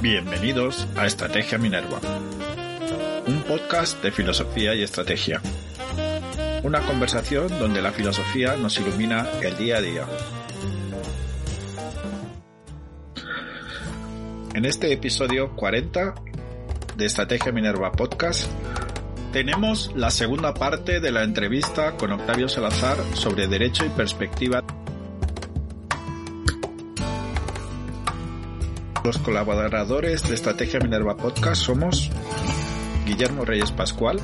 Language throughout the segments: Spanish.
Bienvenidos a Estrategia Minerva, un podcast de filosofía y estrategia. Una conversación donde la filosofía nos ilumina el día a día. En este episodio 40 de Estrategia Minerva Podcast tenemos la segunda parte de la entrevista con Octavio Salazar sobre derecho y perspectiva. Los colaboradores de Estrategia Minerva Podcast somos Guillermo Reyes Pascual,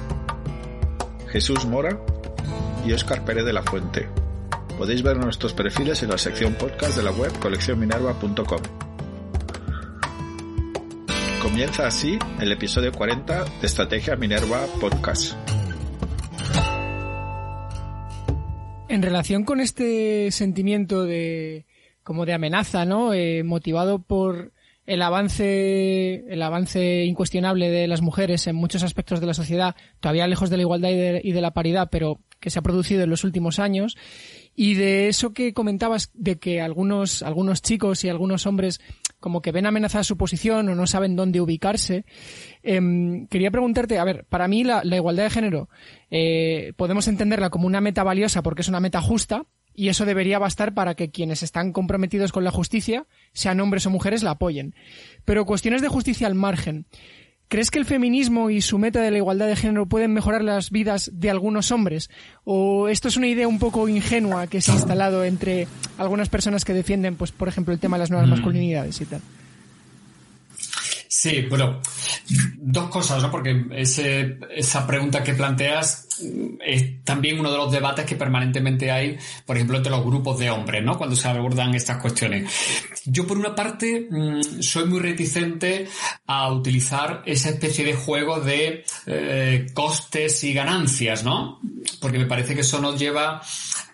Jesús Mora y Óscar Pérez de la Fuente. Podéis ver nuestros perfiles en la sección podcast de la web coleccionminerva.com. Comienza así el episodio 40 de Estrategia Minerva Podcast. En relación con este sentimiento de como de amenaza, ¿no? Eh, motivado por el avance, el avance incuestionable de las mujeres en muchos aspectos de la sociedad, todavía lejos de la igualdad y de, la paridad, pero que se ha producido en los últimos años. Y de eso que comentabas, de que algunos, algunos chicos y algunos hombres como que ven amenazada su posición o no saben dónde ubicarse. Eh, quería preguntarte, a ver, para mí la, la igualdad de género eh, podemos entenderla como una meta valiosa porque es una meta justa y eso debería bastar para que quienes están comprometidos con la justicia, sean hombres o mujeres, la apoyen. Pero cuestiones de justicia al margen. ¿Crees que el feminismo y su meta de la igualdad de género pueden mejorar las vidas de algunos hombres? ¿O esto es una idea un poco ingenua que se ha instalado entre algunas personas que defienden, pues, por ejemplo, el tema de las nuevas masculinidades y tal? Sí, bueno, dos cosas, ¿no? Porque esa pregunta que planteas es también uno de los debates que permanentemente hay, por ejemplo, entre los grupos de hombres, ¿no? Cuando se abordan estas cuestiones. Yo, por una parte, soy muy reticente a utilizar esa especie de juego de eh, costes y ganancias, ¿no? Porque me parece que eso nos lleva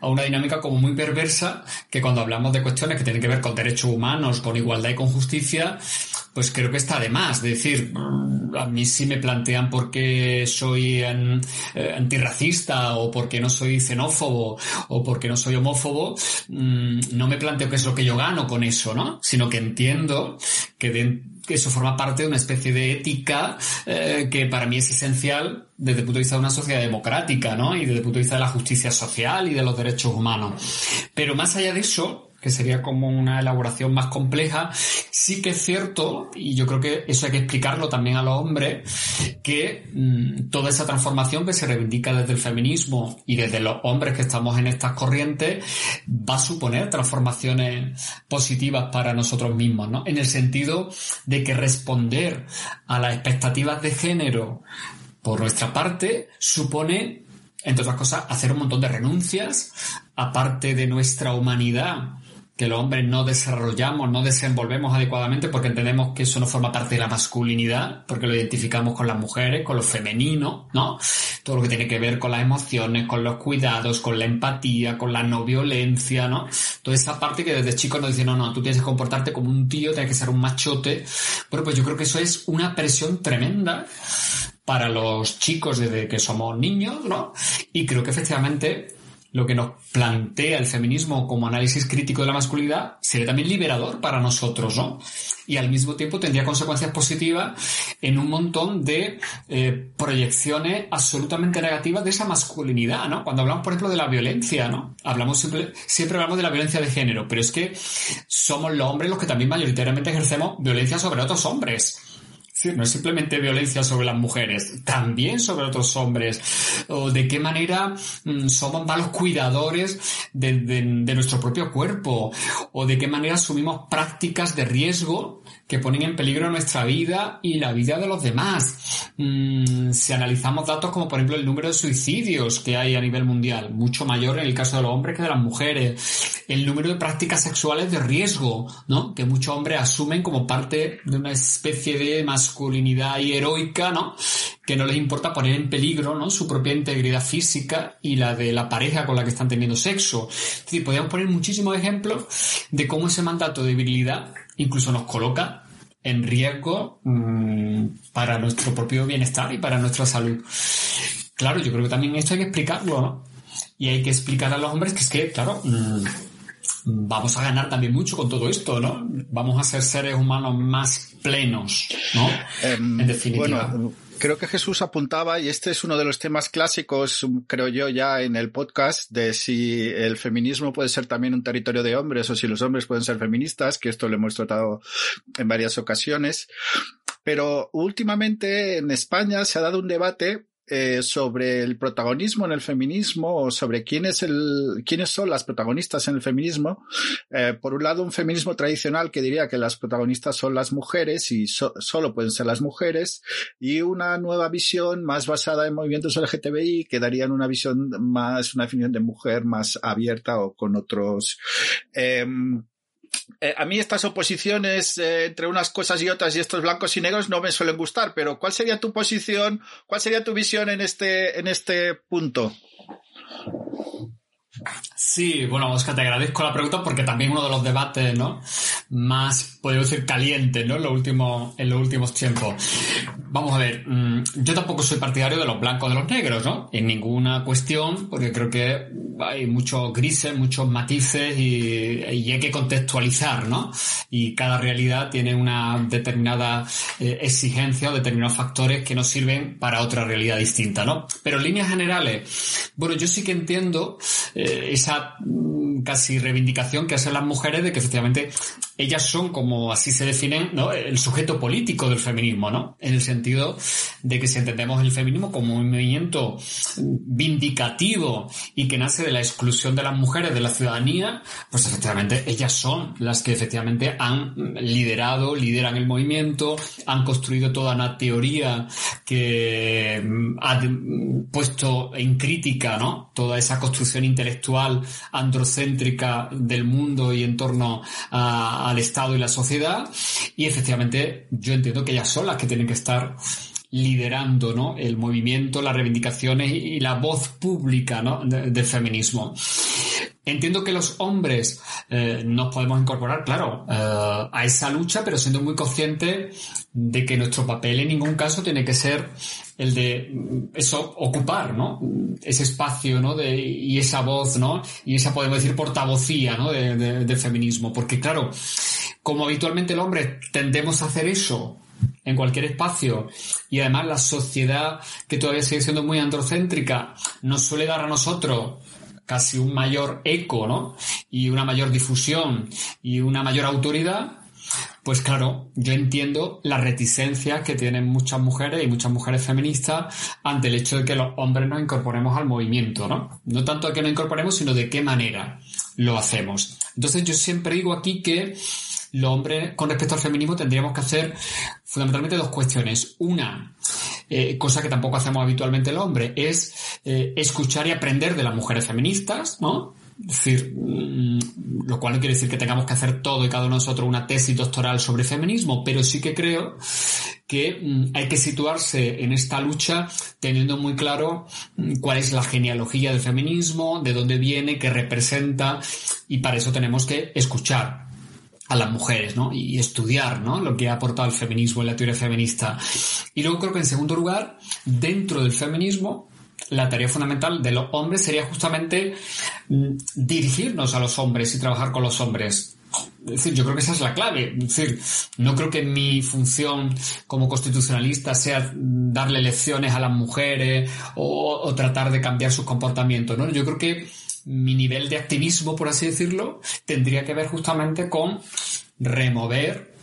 a una dinámica como muy perversa que cuando hablamos de cuestiones que tienen que ver con derechos humanos, con igualdad y con justicia, pues creo que está de más. Es decir, a mí sí me plantean por qué soy eh, antirracista o por qué no soy xenófobo o por qué no soy homófobo, mmm, no me planteo qué es lo que yo gano con eso, ¿no? Sino que entiendo que, de, que eso forma parte de una especie de ética eh, que para mí es esencial desde el punto de vista de una sociedad democrática, ¿no? Y desde el punto de vista de la justicia social y de los derechos humanos. Pero más allá de eso, que sería como una elaboración más compleja, sí que es cierto, y yo creo que eso hay que explicarlo también a los hombres, que mmm, toda esa transformación que se reivindica desde el feminismo y desde los hombres que estamos en estas corrientes va a suponer transformaciones positivas para nosotros mismos, ¿no? En el sentido de que responder a las expectativas de género por nuestra parte supone entre otras cosas, hacer un montón de renuncias, aparte de nuestra humanidad, que los hombres no desarrollamos, no desenvolvemos adecuadamente porque entendemos que eso no forma parte de la masculinidad, porque lo identificamos con las mujeres, con lo femenino, ¿no? Todo lo que tiene que ver con las emociones, con los cuidados, con la empatía, con la no violencia, ¿no? Toda esa parte que desde chicos nos dicen, no, no, tú tienes que comportarte como un tío, tienes que ser un machote. Bueno, pues yo creo que eso es una presión tremenda para los chicos desde que somos niños, ¿no? Y creo que efectivamente lo que nos plantea el feminismo como análisis crítico de la masculinidad sería también liberador para nosotros, ¿no? Y al mismo tiempo tendría consecuencias positivas en un montón de eh, proyecciones absolutamente negativas de esa masculinidad, ¿no? Cuando hablamos, por ejemplo, de la violencia, ¿no? Hablamos siempre, siempre hablamos de la violencia de género, pero es que somos los hombres los que también mayoritariamente ejercemos violencia sobre otros hombres. Sí, no es simplemente violencia sobre las mujeres, también sobre otros hombres. O de qué manera mmm, somos malos cuidadores de, de, nuestro propio cuerpo. O de qué manera asumimos prácticas de riesgo que ponen en peligro nuestra vida y la vida de los demás. Mm, si analizamos datos como por ejemplo el número de suicidios que hay a nivel mundial, mucho mayor en el caso de los hombres que de las mujeres, el número de prácticas sexuales de riesgo, ¿no? Que muchos hombres asumen como parte de una especie de masculinidad y heroica, ¿no? Que no les importa poner en peligro, ¿no? Su propia integridad física y la de la pareja con la que están teniendo sexo. Es decir, podríamos poner muchísimos ejemplos de cómo ese mandato de virilidad incluso nos coloca en riesgo mmm, para nuestro propio bienestar y para nuestra salud. Claro, yo creo que también esto hay que explicarlo, ¿no? Y hay que explicar a los hombres que es que, claro, mmm, vamos a ganar también mucho con todo esto, ¿no? Vamos a ser seres humanos más plenos, ¿no? Em, en definitiva. Bueno, creo que Jesús apuntaba, y este es uno de los temas clásicos, creo yo, ya en el podcast, de si el feminismo puede ser también un territorio de hombres o si los hombres pueden ser feministas, que esto lo hemos tratado en varias ocasiones. Pero últimamente en España se ha dado un debate eh, sobre el protagonismo en el feminismo o sobre quién es el, quiénes son las protagonistas en el feminismo. Eh, por un lado, un feminismo tradicional que diría que las protagonistas son las mujeres y solo pueden ser las mujeres y una nueva visión más basada en movimientos LGTBI que darían una visión más, una definición de mujer más abierta o con otros, eh, eh, a mí estas oposiciones eh, entre unas cosas y otras y estos blancos y negros no me suelen gustar, pero ¿cuál sería tu posición? ¿Cuál sería tu visión en este, en este punto? Sí, bueno, Oscar, te agradezco la pregunta porque también uno de los debates, ¿no? Más, podemos decir, caliente, ¿no? En los últimos, en los últimos tiempos. Vamos a ver, mm, yo tampoco soy partidario de los blancos de los negros, ¿no? En ninguna cuestión, porque creo que hay muchos grises, muchos matices y, hay que contextualizar, ¿no? Y cada realidad tiene una determinada eh, exigencia o determinados factores que nos sirven para otra realidad distinta, ¿no? Pero en líneas generales, bueno, yo sí que entiendo eh, esa casi reivindicación que hacen las mujeres de que efectivamente ellas son, como así se definen, el sujeto político del feminismo, ¿no? En el sentido de que si entendemos el feminismo como un movimiento vindicativo y que nace de la exclusión de las mujeres de la ciudadanía, pues efectivamente ellas son las que efectivamente han liderado, lideran el movimiento, han construido toda una teoría que ha puesto en crítica, ¿no? Toda esa construcción intelectual androcéntrica del mundo y en torno al Estado y la sociedad y efectivamente yo entiendo que ellas son las que tienen que estar liderando ¿no? el movimiento, las reivindicaciones y la voz pública ¿no? del feminismo. Entiendo que los hombres eh, nos podemos incorporar, claro, eh, a esa lucha, pero siendo muy conscientes de que nuestro papel en ningún caso tiene que ser el de mm, eso, ocupar, ¿no? Ese espacio, ¿no? De, y esa voz, ¿no? Y esa, podemos decir, portavocía, ¿no? De, del feminismo. Porque, claro, como habitualmente el hombre tendemos a hacer eso en cualquier espacio y además la sociedad que todavía sigue siendo muy androcéntrica nos suele dar a nosotros casi un mayor eco, ¿no? Y una mayor difusión y una mayor autoridad, pues claro, yo entiendo la reticencia que tienen muchas mujeres y muchas mujeres feministas ante el hecho de que los hombres nos incorporemos al movimiento, ¿no? No tanto a que nos incorporemos, sino de qué manera lo hacemos. Entonces yo siempre digo aquí que los hombres con respecto al feminismo tendríamos que hacer fundamentalmente dos cuestiones. Una, eh, cosa que tampoco hacemos habitualmente el hombre, es eh, escuchar y aprender de las mujeres feministas, ¿no? Decir, mm, lo cual no quiere decir que tengamos que hacer todo y cada uno de nosotros una tesis doctoral sobre feminismo, pero sí que creo que mm, hay que situarse en esta lucha teniendo muy claro mm, cuál es la genealogía del feminismo, de dónde viene, qué representa, y para eso tenemos que escuchar a las mujeres, ¿no? Y estudiar, ¿no? Lo que ha aportado el feminismo en la teoría feminista. Y luego creo que en segundo lugar, dentro del feminismo, la tarea fundamental de los hombres sería justamente mm, dirigirnos a los hombres y trabajar con los hombres. Es decir, yo creo que esa es la clave. Es decir, no creo que mi función como constitucionalista sea darle lecciones a las mujeres o, tratar de cambiar sus comportamientos, ¿no? Yo creo que mi nivel de activismo, por así decirlo, tendría que ver justamente con remover,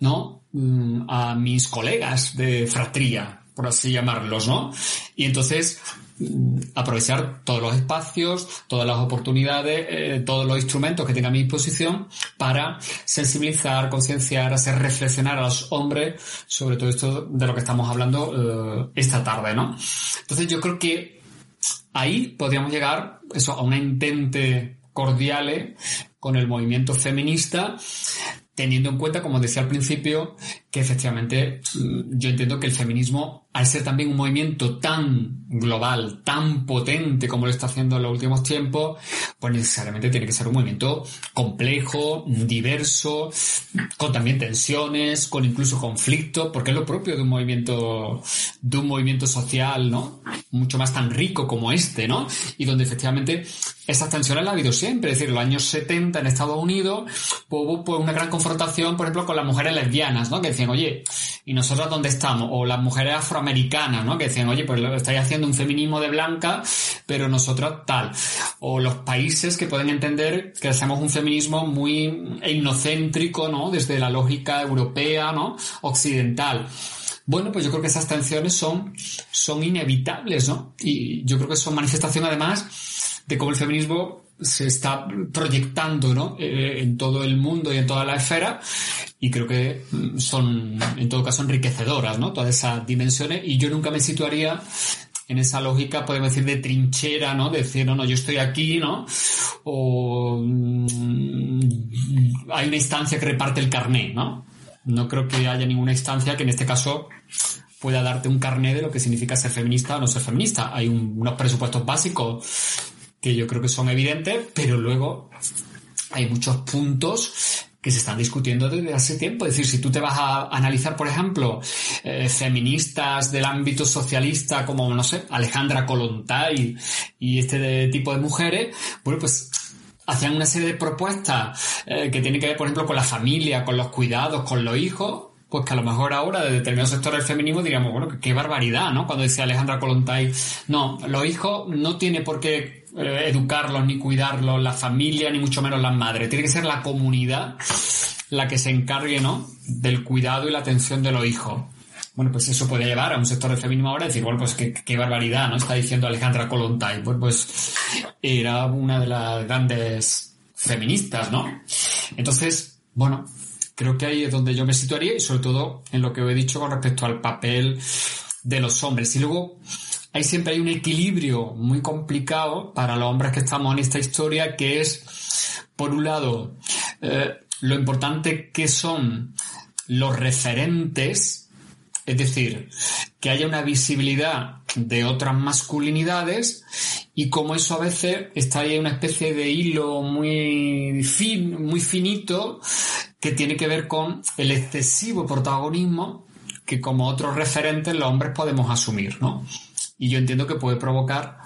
¿no? Mm, a mis colegas de fratría, por así llamarlos, ¿no? Y entonces mm, aprovechar todos los espacios, todas las oportunidades, eh, todos los instrumentos que tenga a mi disposición para sensibilizar, concienciar, hacer reflexionar a los hombres sobre todo esto de lo que estamos hablando eh, esta tarde, ¿no? Entonces yo creo que ahí podríamos llegar eso, a una intente cordiale con el movimiento feminista, teniendo en cuenta, como decía al principio, que efectivamente mm, yo entiendo que el feminismo al ser también un movimiento tan global, tan potente como lo está haciendo en los últimos tiempos, pues necesariamente tiene que ser un movimiento complejo, diverso, con también tensiones, con incluso conflictos, porque es lo propio de un movimiento, de un movimiento social, ¿no? Mucho más tan rico como este, ¿no? Y donde efectivamente esas tensiones las ha habido siempre. Es decir, en los años 70 en Estados Unidos pues, hubo pues, una gran confrontación, por ejemplo, con las mujeres lesbianas, ¿no? Que decían, oye, ¿y nosotros dónde estamos? O las mujeres afroamericanas, ¿no? Que decían, oye, pues estáis haciendo un feminismo de blanca, pero nosotros tal. O los países que pueden entender que hacemos un feminismo muy etnocéntrico, ¿no? Desde la lógica europea, ¿no? Occidental. Bueno, pues yo creo que esas tensiones son, son inevitables, ¿no? Y yo creo que son manifestación además de cómo el feminismo se está proyectando ¿no? Eh, en todo el mundo y en toda la esfera y creo que mm, son en todo caso enriquecedoras ¿no? todas esas dimensiones y yo nunca me situaría en esa lógica, podemos decir, de trinchera, ¿no? De decir, no, no, yo estoy aquí, ¿no? O mm, hay una instancia que reparte el carné, ¿no? No creo que haya ninguna instancia que en este caso pueda darte un carné de lo que significa ser feminista o no ser feminista. Hay unos presupuestos básicos que yo creo que son evidentes, pero luego hay muchos puntos que se están discutiendo desde hace tiempo. Es decir, si tú te vas a analizar, por ejemplo, eh, feministas del ámbito socialista como, no sé, Alejandra Kolontai y este tipo de mujeres, bueno, pues hacían una serie de propuestas eh, que tienen que ver, por ejemplo, con la familia, con los cuidados, con los hijos, pues que a lo mejor ahora de determinados sectores del feminismo diríamos, bueno, qué barbaridad, ¿no? Cuando decía Alejandra Kolontai, no, los hijos no tiene por qué eh, educarlos ni cuidarlos la familia, ni mucho menos las madres. Tiene que ser la comunidad la que se encargue, ¿no? Del cuidado y la atención de los hijos. Bueno, pues eso puede llevar a un sector del feminismo ahora a decir, bueno, pues qué, barbaridad, ¿no? Está diciendo Alejandra Kolontai. Pues, pues era una de las grandes feministas, ¿no? Entonces, bueno, creo que ahí es donde yo me situaría y sobre todo en lo que he dicho con respecto al papel de los hombres. Y luego hay siempre hay un equilibrio muy complicado para los hombres que estamos en esta historia, que es, por un lado, eh, lo importante que son los referentes, es decir, que haya una visibilidad de otras masculinidades y como eso a veces está ahí una especie de hilo muy, fin, muy finito que tiene que ver con el excesivo protagonismo que como otros referentes los hombres podemos asumir, ¿no? Y yo entiendo que puede provocar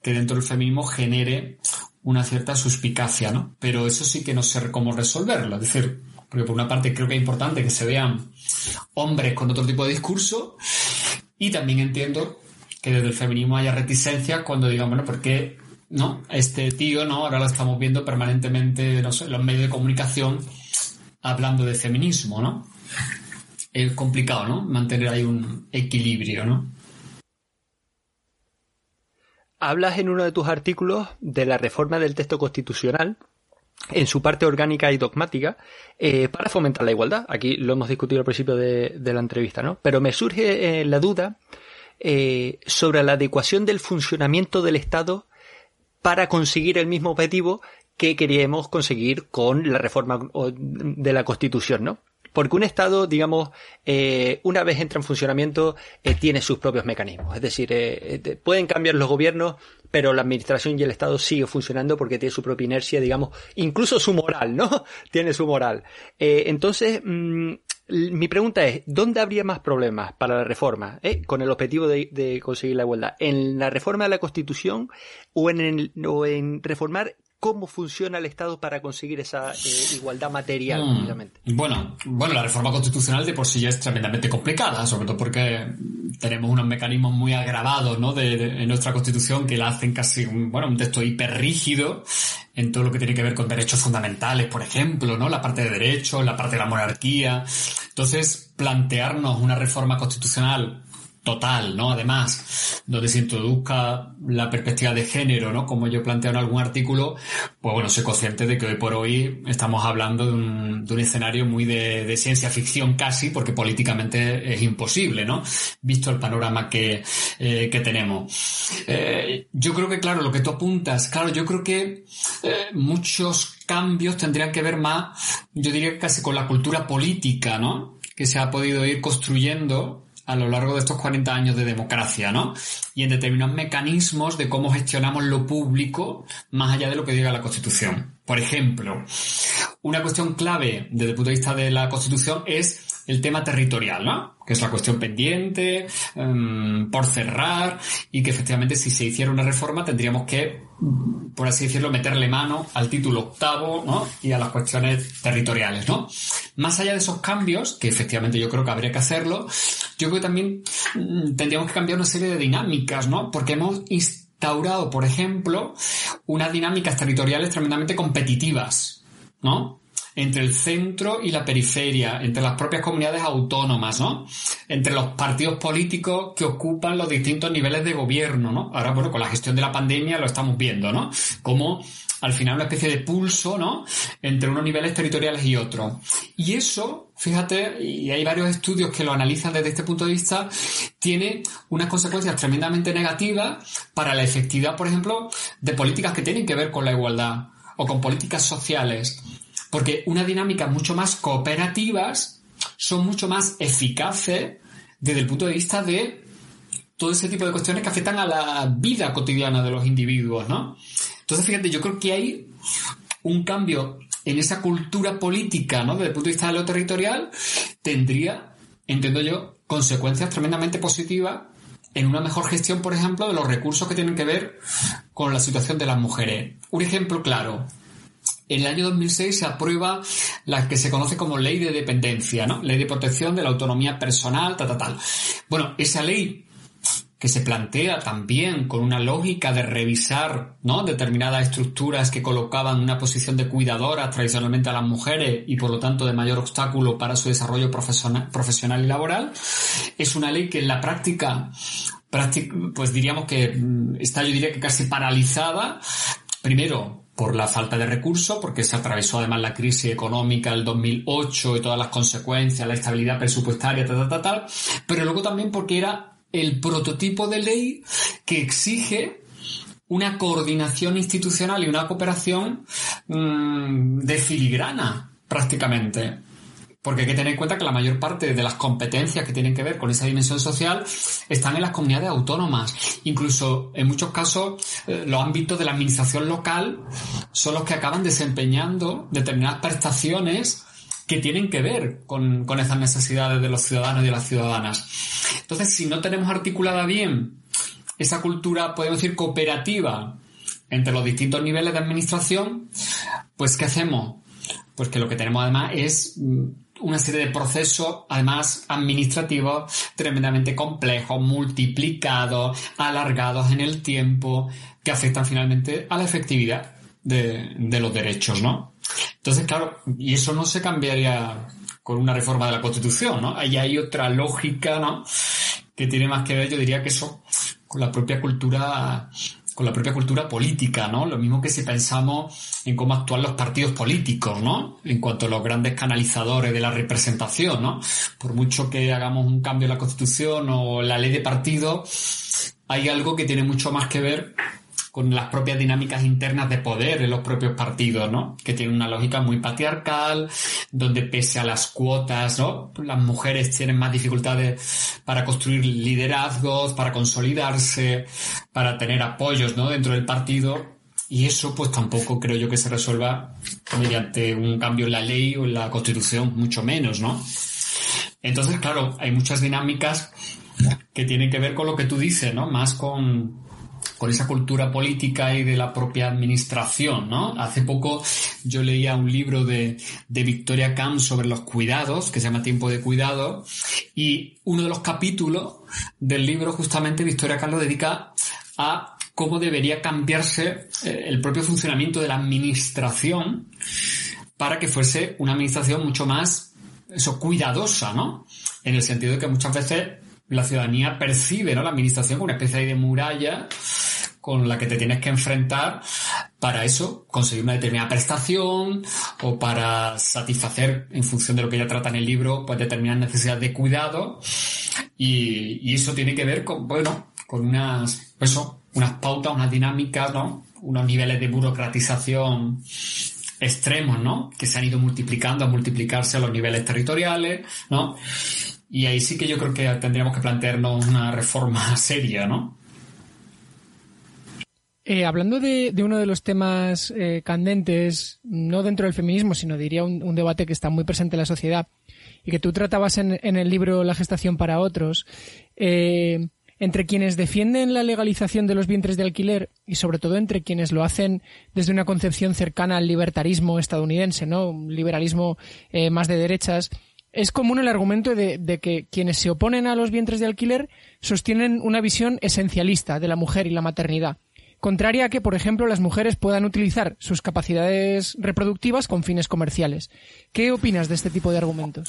que dentro del feminismo genere una cierta suspicacia, ¿no? Pero eso sí que no sé cómo resolverlo. Es decir, porque por una parte creo que es importante que se vean hombres con otro tipo de discurso y también entiendo que desde el feminismo haya reticencia cuando digan, bueno, ¿por qué no? Este tío, ¿no? Ahora lo estamos viendo permanentemente, no sé, en los medios de comunicación hablando de feminismo, ¿no? Es complicado, ¿no? Mantener ahí un equilibrio, ¿no? Hablas en uno de tus artículos de la reforma del texto constitucional en su parte orgánica y dogmática eh, para fomentar la igualdad. Aquí lo hemos discutido al principio de, la entrevista, ¿no? Pero me surge eh, la duda eh, sobre la adecuación del funcionamiento del Estado para conseguir el mismo objetivo que queríamos conseguir con la reforma de la Constitución, ¿no? Porque un Estado, digamos, eh, una vez entra en funcionamiento, eh, tiene sus propios mecanismos. Es decir, eh, pueden cambiar los gobiernos, pero la administración y el Estado sigue funcionando porque tiene su propia inercia, digamos, incluso su moral, ¿no? tiene su moral. entonces, mm, mi pregunta es, ¿dónde habría más problemas para la reforma? Con el objetivo de, conseguir la igualdad. ¿En la reforma de la Constitución o en, o en reformar cómo funciona el Estado para conseguir esa eh, igualdad material, mm. Bueno, bueno, la reforma constitucional de por sí ya es tremendamente complicada, sobre todo porque tenemos unos mecanismos muy agravados, ¿no? De, en nuestra Constitución que la hacen casi, un, bueno, un texto hiperrígido en todo lo que tiene que ver con derechos fundamentales, por ejemplo, ¿no? La parte de derechos, la parte de la monarquía. Entonces, plantearnos una reforma constitucional total, ¿no? Además, donde se introduzca la perspectiva de género, ¿no? Como yo planteo en algún artículo, pues bueno, soy consciente de que hoy por hoy estamos hablando de un, de un escenario muy de, ciencia ficción casi, porque políticamente es imposible, ¿no? Visto el panorama que, eh, que tenemos. Eh, yo creo que, claro, lo que tú apuntas, claro, yo creo que eh, muchos cambios tendrían que ver más, yo diría casi con la cultura política, ¿no? Que se ha podido ir construyendo a lo largo de estos 40 años de democracia, ¿no? Y en determinados mecanismos de cómo gestionamos lo público más allá de lo que diga la Constitución. Por ejemplo, una cuestión clave desde el punto de vista de la Constitución es el tema territorial, ¿no? Que es la cuestión pendiente, em, por cerrar, y que efectivamente si se hiciera una reforma tendríamos que, por así decirlo, meterle mano al título octavo, ¿no? Y a las cuestiones territoriales, ¿no? Más allá de esos cambios, que efectivamente yo creo que habría que hacerlo, yo creo que también mm, tendríamos que cambiar una serie de dinámicas, ¿no? Porque hemos instaurado, por ejemplo, unas dinámicas territoriales tremendamente competitivas, ¿no? Entre el centro y la periferia, entre las propias comunidades autónomas, ¿no? Entre los partidos políticos que ocupan los distintos niveles de gobierno, ¿no? Ahora, bueno, con la gestión de la pandemia lo estamos viendo, ¿no? Como al final una especie de pulso, ¿no? Entre unos niveles territoriales y otros. Y eso, fíjate, y hay varios estudios que lo analizan desde este punto de vista, tiene unas consecuencias tremendamente negativas para la efectividad, por ejemplo, de políticas que tienen que ver con la igualdad o con políticas sociales porque una dinámica mucho más cooperativas son mucho más eficaces desde el punto de vista de todo ese tipo de cuestiones que afectan a la vida cotidiana de los individuos, ¿no? Entonces, fíjate, yo creo que hay un cambio en esa cultura política, ¿no? Desde el punto de vista de lo territorial, tendría, entiendo yo, consecuencias tremendamente positivas en una mejor gestión, por ejemplo, de los recursos que tienen que ver con la situación de las mujeres. Un ejemplo claro, en el año 2006 se aprueba la que se conoce como ley de dependencia, ¿no? Ley de protección de la autonomía personal, tal, tal, tal. Bueno, esa ley que se plantea también con una lógica de revisar ¿no? determinadas estructuras que colocaban una posición de cuidadora tradicionalmente a las mujeres y por lo tanto de mayor obstáculo para su desarrollo profesional, profesional y laboral, es una ley que en la práctica, pues diríamos que mm, está yo diría que casi paralizada, primero por la falta de recursos, porque se atravesó además la crisis económica del 2008 y todas las consecuencias, la estabilidad presupuestaria, tal, tal, tal, pero luego también porque era el prototipo de ley que exige una coordinación institucional y una cooperación mmm, de filigrana, prácticamente. Porque hay que tener en cuenta que la mayor parte de las competencias que tienen que ver con esa dimensión social están en las comunidades autónomas. Incluso en muchos casos eh, los ámbitos de la administración local son los que acaban desempeñando determinadas prestaciones que tienen que ver con, con esas necesidades de los ciudadanos y de las ciudadanas. Entonces, si no tenemos articulada bien esa cultura, podemos decir, cooperativa entre los distintos niveles de administración, pues ¿qué hacemos? Pues que lo que tenemos además es mm, una serie de procesos, además administrativos, tremendamente complejos, multiplicados, alargados en el tiempo, que afectan finalmente a la efectividad de, los derechos, ¿no? Entonces, claro, y eso no se cambiaría con una reforma de la Constitución, ¿no? Ahí hay otra lógica, ¿no? Que tiene más que ver, yo diría que eso, con la propia cultura con la propia cultura política, ¿no? Lo mismo que si pensamos en cómo actúan los partidos políticos, ¿no? En cuanto a los grandes canalizadores de la representación, ¿no? Por mucho que hagamos un cambio en la Constitución o la ley de partido, hay algo que tiene mucho más que ver con las propias dinámicas internas de poder en los propios partidos, ¿no? Que tienen una lógica muy patriarcal, donde pese a las cuotas, ¿no? Las mujeres tienen más dificultades para construir liderazgos, para consolidarse, para tener apoyos, ¿no? Dentro del partido. Y eso, pues tampoco creo yo que se resuelva mediante un cambio en la ley o en la constitución, mucho menos, ¿no? Entonces, claro, hay muchas dinámicas que tienen que ver con lo que tú dices, ¿no? Más con, con esa cultura política y de la propia administración, ¿no? Hace poco yo leía un libro de, de Victoria Camp sobre los cuidados, que se llama Tiempo de Cuidado, y uno de los capítulos del libro justamente Victoria Camp lo dedica a cómo debería cambiarse eh, el propio funcionamiento de la administración para que fuese una administración mucho más eso, cuidadosa, ¿no? En el sentido de que muchas veces la ciudadanía percibe ¿no? la administración como una especie de muralla con la que te tienes que enfrentar para eso, conseguir una determinada prestación o para satisfacer, en función de lo que ya trata en el libro, pues determinadas necesidades de cuidado. Y, eso tiene que ver con, bueno, con unas, eso, unas pautas, unas dinámicas, ¿no? Unos niveles de burocratización extremos, ¿no? Que se han ido multiplicando a multiplicarse a los niveles territoriales, ¿no? Y ahí sí que yo creo que tendríamos que plantearnos una reforma seria, ¿no? Eh, hablando de, uno de los temas eh, candentes, no dentro del feminismo, sino diría un, debate que está muy presente en la sociedad y que tú tratabas en, el libro La gestación para otros, eh, entre quienes defienden la legalización de los vientres de alquiler y sobre todo entre quienes lo hacen desde una concepción cercana al libertarismo estadounidense, ¿no? Un liberalismo más de derechas, es común el argumento de, de, que quienes se oponen a los vientres de alquiler sostienen una visión esencialista de la mujer y la maternidad contraria a que, por ejemplo, las mujeres puedan utilizar sus capacidades reproductivas con fines comerciales. ¿Qué opinas de este tipo de argumentos?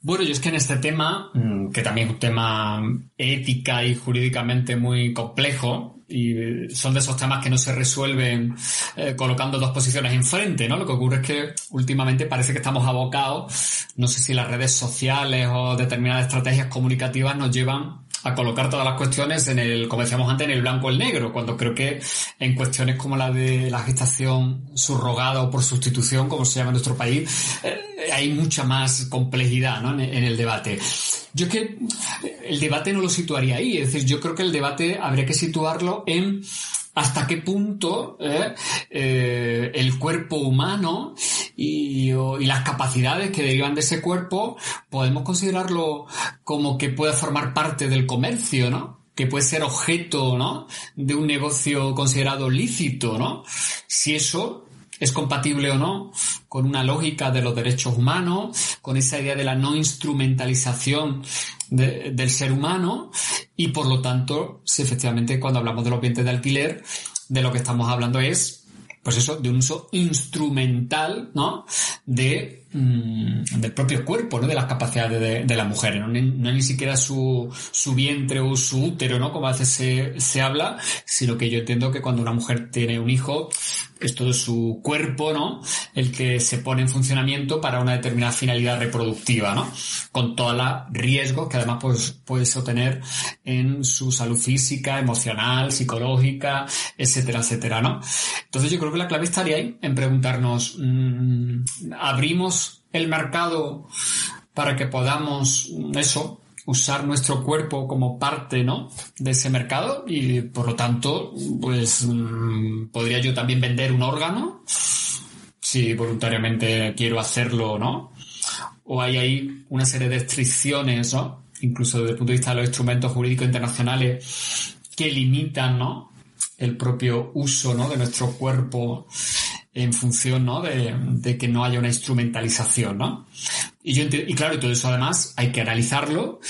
Bueno, yo es que en este tema, mm, que también es un tema ética y jurídicamente muy complejo, y son de esos temas que no se resuelven eh, colocando dos posiciones enfrente, ¿no? Lo que ocurre es que últimamente parece que estamos abocados, no sé si las redes sociales o determinadas estrategias comunicativas nos llevan a colocar todas las cuestiones en el, como decíamos antes, en el blanco o el negro, cuando creo que en cuestiones como la de la gestación subrogada o por sustitución, como se llama en nuestro país, eh, hay mucha más complejidad ¿no? en, el debate. Yo que el debate no lo situaría ahí, es decir, yo creo que el debate habría que situarlo en hasta qué punto eh, eh, el cuerpo humano y, las capacidades que derivan de ese cuerpo podemos considerarlo como que puede formar parte del comercio, ¿no? que puede ser objeto, ¿no? De un negocio considerado lícito, ¿no? Si eso es compatible o no con una lógica de los derechos humanos, con esa idea de la no instrumentalización del ser humano y por lo tanto, si efectivamente cuando hablamos de los bienes de alquiler, de lo que estamos hablando es, pues eso, de un uso instrumental, ¿no? De del propio cuerpo, ¿no? De las capacidades de, la mujer, ¿no? ¿no? ni siquiera su, su vientre o su útero, ¿no? Como a veces se, se habla, sino que yo entiendo que cuando una mujer tiene un hijo, es todo su cuerpo, ¿no? El que se pone en funcionamiento para una determinada finalidad reproductiva, ¿no? Con todos los riesgos que además pues, puedes obtener en su salud física, emocional, psicológica, etcétera, etcétera, ¿no? Entonces yo creo que la clave estaría ahí en preguntarnos, mm, ¿abrimos el mercado para que podamos, eso, usar nuestro cuerpo como parte, ¿no? De ese mercado y por lo tanto, pues mm, podría yo también vender un órgano si voluntariamente quiero hacerlo, ¿no? O hay ahí una serie de restricciones, ¿no? Incluso desde el punto de vista de los instrumentos jurídicos internacionales que limitan, ¿no? El propio uso, ¿no? De nuestro cuerpo en función ¿no? de, que no haya una instrumentalización, ¿no? Y, yo y claro, todo eso además hay que analizarlo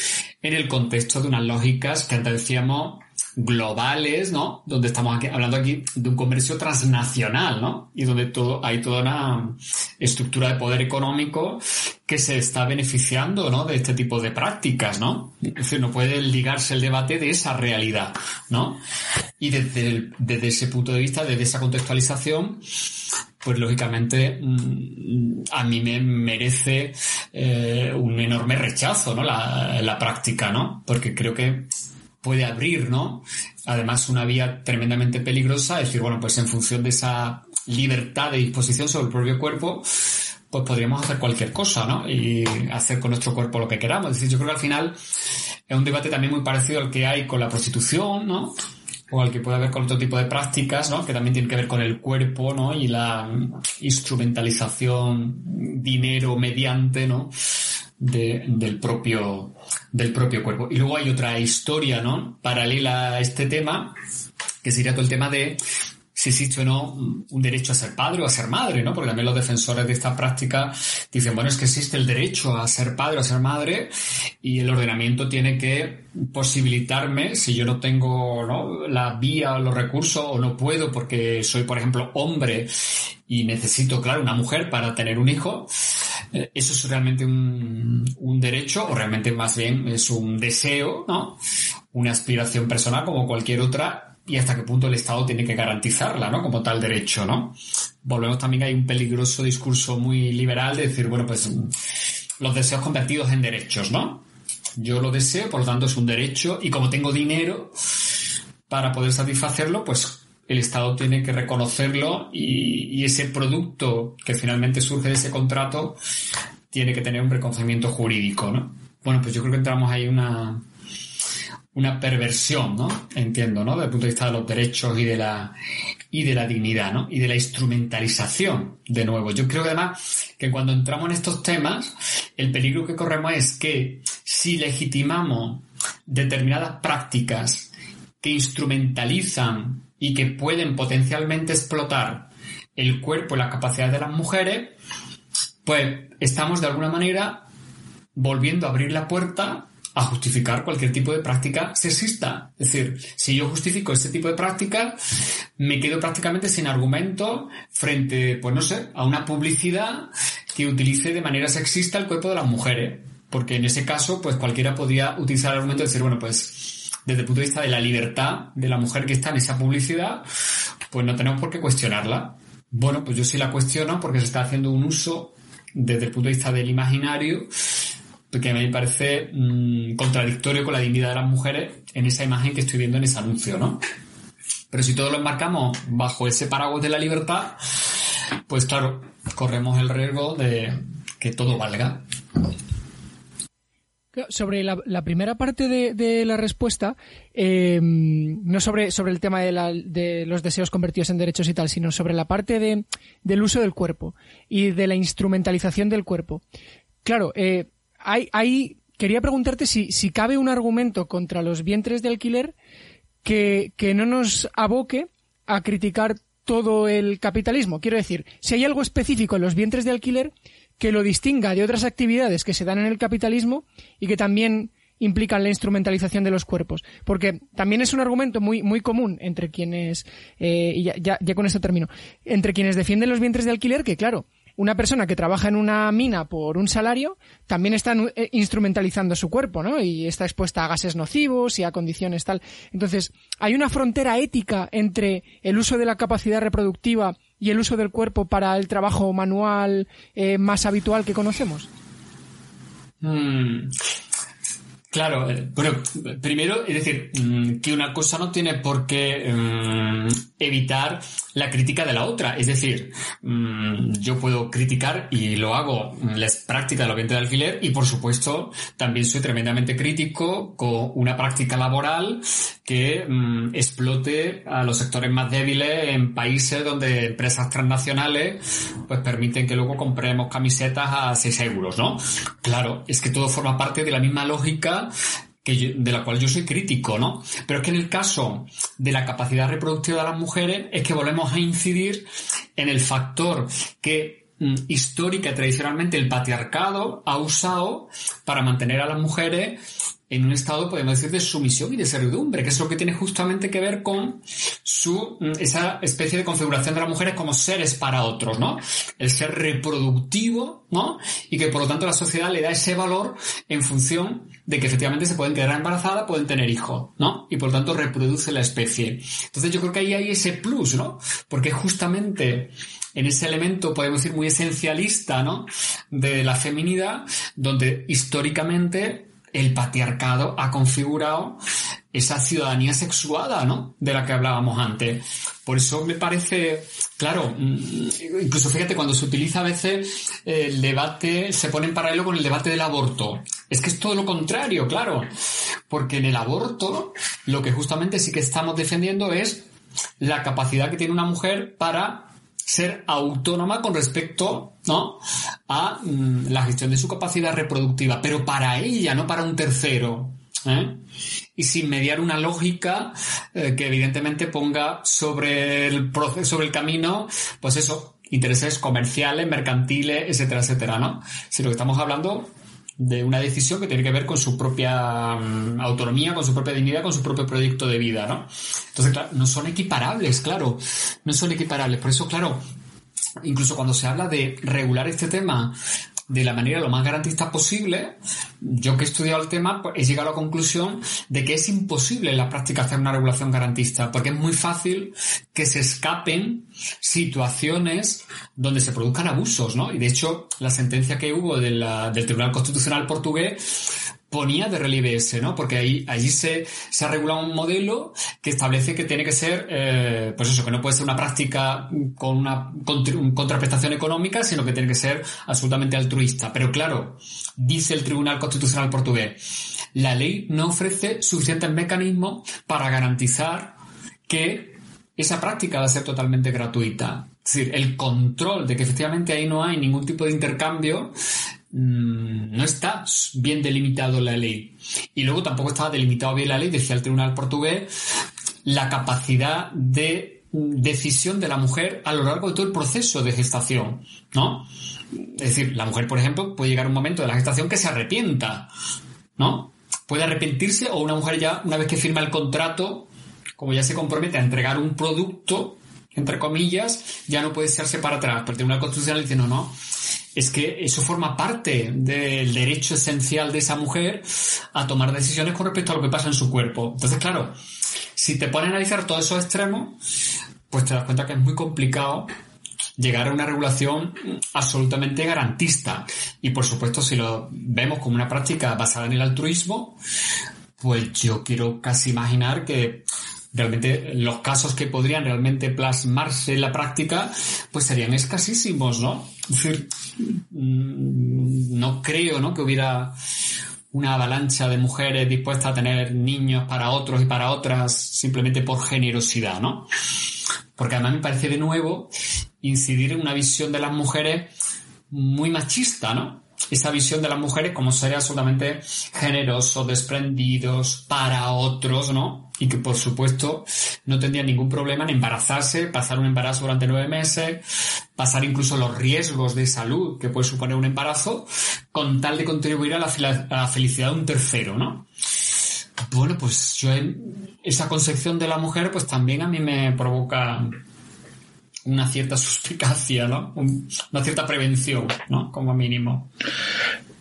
en el contexto de unas lógicas que antes decíamos globales, ¿no? Donde estamos aquí, hablando aquí de un comercio transnacional, ¿no? Y donde todo, hay toda una estructura de poder económico que se está beneficiando, ¿no? De este tipo de prácticas, ¿no? Es decir, no puede ligarse el debate de esa realidad, ¿no? Y desde, ese punto de vista, desde esa contextualización, pues lógicamente mm, a mí me merece eh, un enorme rechazo, ¿no? La práctica, ¿no? Porque creo que puede abrir, ¿no? Además, una vía tremendamente peligrosa, es decir, bueno, pues en función de esa libertad de disposición sobre el propio cuerpo, pues podríamos hacer cualquier cosa, ¿no? Y hacer con nuestro cuerpo lo que queramos. Es decir, yo creo que al final es un debate también muy parecido al que hay con la prostitución, ¿no? O al que puede haber con otro tipo de prácticas, ¿no? Que también tiene que ver con el cuerpo, ¿no? Y la instrumentalización, dinero mediante, ¿no? Del propio del propio cuerpo. Y luego hay otra historia, ¿no? Paralela a este tema, que sería todo el tema de si existe o no un derecho a ser padre o a ser madre, ¿no? Porque también los defensores de esta práctica dicen, bueno, es que existe el derecho a ser padre o a ser madre y el ordenamiento tiene que posibilitarme, si yo no tengo ¿no? la vía o los recursos o no puedo porque soy, por ejemplo, hombre y necesito, claro, una mujer para tener un hijo, eso es realmente un, derecho o realmente más bien es un deseo, ¿no? Una aspiración personal como cualquier otra y hasta qué punto el Estado tiene que garantizarla, ¿no? Como tal derecho, ¿no? Volvemos también a un peligroso discurso muy liberal de decir, bueno, pues los deseos convertidos en derechos, ¿no? Yo lo deseo, por lo tanto es un derecho y como tengo dinero para poder satisfacerlo, pues el Estado tiene que reconocerlo y, ese producto que finalmente surge de ese contrato tiene que tener un reconocimiento jurídico, ¿no? Bueno, pues yo creo que entramos ahí una, una perversión, ¿no? Entiendo, ¿no? Desde el punto de vista de los derechos y de la, y de la dignidad, ¿no? Y de la instrumentalización, de nuevo. Yo creo que además que cuando entramos en estos temas, el peligro que corremos es que si legitimamos determinadas prácticas que instrumentalizan y que pueden potencialmente explotar el cuerpo y las capacidades de las mujeres, pues estamos de alguna manera volviendo a abrir la puerta a justificar cualquier tipo de práctica sexista. Es decir, si yo justifico este tipo de práctica, me quedo prácticamente sin argumento frente, pues no sé, a una publicidad que utilice de manera sexista el cuerpo de las mujeres. Porque en ese caso, pues cualquiera podría utilizar el argumento de decir, bueno, pues desde el punto de vista de la libertad de la mujer que está en esa publicidad, pues no tenemos por qué cuestionarla. Bueno, pues yo sí la cuestiono porque se está haciendo un uso desde el punto de vista del imaginario que me parece mmm, contradictorio con la dignidad de las mujeres en esa imagen que estoy viendo en ese anuncio, ¿no? Pero si todos lo enmarcamos bajo ese paraguas de la libertad, pues claro, corremos el riesgo de que todo valga. Sobre la, primera parte de, de la respuesta, eh, no sobre, sobre el tema de, la, de, los deseos convertidos en derechos y tal, sino sobre la parte de, del uso del cuerpo y de la instrumentalización del cuerpo. Claro, eh, hay, hay, quería preguntarte si, si cabe un argumento contra los vientres de alquiler que, que no nos aboque a criticar todo el capitalismo. Quiero decir, si hay algo específico en los vientres de alquiler que lo distinga de otras actividades que se dan en el capitalismo y que también implican la instrumentalización de los cuerpos. Porque también es un argumento muy, muy común entre quienes, eh, y ya, ya, con esto termino, entre quienes defienden los vientres de alquiler que, claro, una persona que trabaja en una mina por un salario también está eh, instrumentalizando su cuerpo, ¿no? Y está expuesta a gases nocivos y a condiciones tal. Entonces, hay una frontera ética entre el uso de la capacidad reproductiva y el uso del cuerpo para el trabajo manual eh, más habitual que conocemos. Mm. Claro, bueno, primero, es decir, mm, que una cosa no tiene por qué um, evitar la crítica de la otra. Es decir, um, yo puedo criticar y lo hago las prácticas de los vientres de alquiler y, por supuesto, también soy tremendamente crítico con una práctica laboral que explote a los sectores más débiles en países donde empresas transnacionales pues permiten que luego compremos camisetas a 6 euros, ¿no? Claro, es que todo forma parte de la misma lógica que de la cual yo soy crítico, ¿no? Pero es que en el caso de la capacidad reproductiva de las mujeres es que volvemos a incidir en el factor que mm, histórica tradicionalmente el patriarcado ha usado para mantener a las mujeres en un estado, podemos decir, de sumisión y de servidumbre, que es lo que tiene justamente que ver con su, mm, esa especie de configuración de las mujeres como seres para otros, ¿no? El ser reproductivo, ¿no? Y que por lo tanto la sociedad le da ese valor en función de que efectivamente se pueden quedar embarazadas, pueden tener hijos, ¿no? Y por lo tanto reproduce la especie. Entonces yo creo que ahí hay ese plus, ¿no? Porque justamente en ese elemento, podemos decir, muy esencialista, ¿no? De la feminidad, donde históricamente el patriarcado ha configurado esa ciudadanía sexuada, ¿no? De la que hablábamos antes. Por eso me parece, claro, mm, incluso fíjate, cuando se utiliza a veces el debate, se pone en paralelo con el debate del aborto. Es que es todo lo contrario, claro. Porque en el aborto, lo que justamente sí que estamos defendiendo es la capacidad que tiene una mujer para ser autónoma con respecto ¿no? a mm, la gestión de su capacidad reproductiva, pero para ella, no para un tercero. ¿eh? Y sin mediar una lógica eh, que evidentemente ponga sobre el proceso, sobre el camino, pues eso, intereses comerciales, mercantiles, etcétera, etcétera, ¿no? Si lo que estamos hablando de una decisión que tiene que ver con su propia um, autonomía, con su propia dignidad, con su propio proyecto de vida, ¿no? Entonces, claro, no son equiparables, claro, no son equiparables. Por eso, claro, incluso cuando se habla de regular este tema de la manera lo más garantista posible, yo que he estudiado el tema, pues he llegado a la conclusión de que es imposible en la práctica hacer una regulación garantista, porque es muy fácil que se escapen situaciones donde se produzcan abusos, ¿no? Y de hecho, la sentencia que hubo del Tribunal Constitucional portugués ponía de relieve ese, ¿no? Porque ahí, allí se, se ha regulado un modelo que establece que tiene que ser, eh, pues eso, que no puede ser una práctica con una contraprestación económica, sino que tiene que ser absolutamente altruista. Pero claro, dice el Tribunal Constitucional portugués, la ley no ofrece suficientes mecanismos para garantizar que esa práctica va a ser totalmente gratuita. Es decir, el control de que efectivamente ahí no hay ningún tipo de intercambio no está bien delimitado la ley. Y luego tampoco estaba delimitado bien la ley, decía el Tribunal portugués, la capacidad de decisión de la mujer a lo largo de todo el proceso de gestación, ¿no? Es decir, la mujer, por ejemplo, puede llegar un momento de la gestación que se arrepienta, ¿no? Puede arrepentirse o una mujer ya, una vez que firma el contrato, como ya se compromete a entregar un producto, entre comillas, ya no puede echarse para atrás. Pero el Tribunal Constitucional dice, no, no, es que eso forma parte del derecho esencial de esa mujer a tomar decisiones con respecto a lo que pasa en su cuerpo. Entonces, claro, si te pones a analizar todos esos extremos, pues te das cuenta que es muy complicado llegar a una regulación absolutamente garantista. Y por supuesto, si lo vemos como una práctica basada en el altruismo, pues yo quiero casi imaginar que realmente los casos que podrían realmente plasmarse en la práctica, pues serían escasísimos, ¿no? Es decir, mm, no creo, ¿no? Que hubiera una avalancha de mujeres dispuestas a tener niños para otros y para otras simplemente por generosidad, ¿no? Porque además me parece de nuevo incidir en una visión de las mujeres muy machista, ¿no? Esa visión de las mujeres como seres absolutamente generosos, desprendidos para otros, ¿no? Y que por supuesto no tendrían ningún problema en embarazarse, pasar un embarazo durante nueve meses, pasar incluso los riesgos de salud que puede suponer un embarazo, con tal de contribuir a la, a la felicidad de un tercero, ¿no? Bueno, pues yo esa concepción de la mujer pues también a mí me provoca una cierta suspicacia, ¿no? una cierta prevención, ¿no? Como mínimo.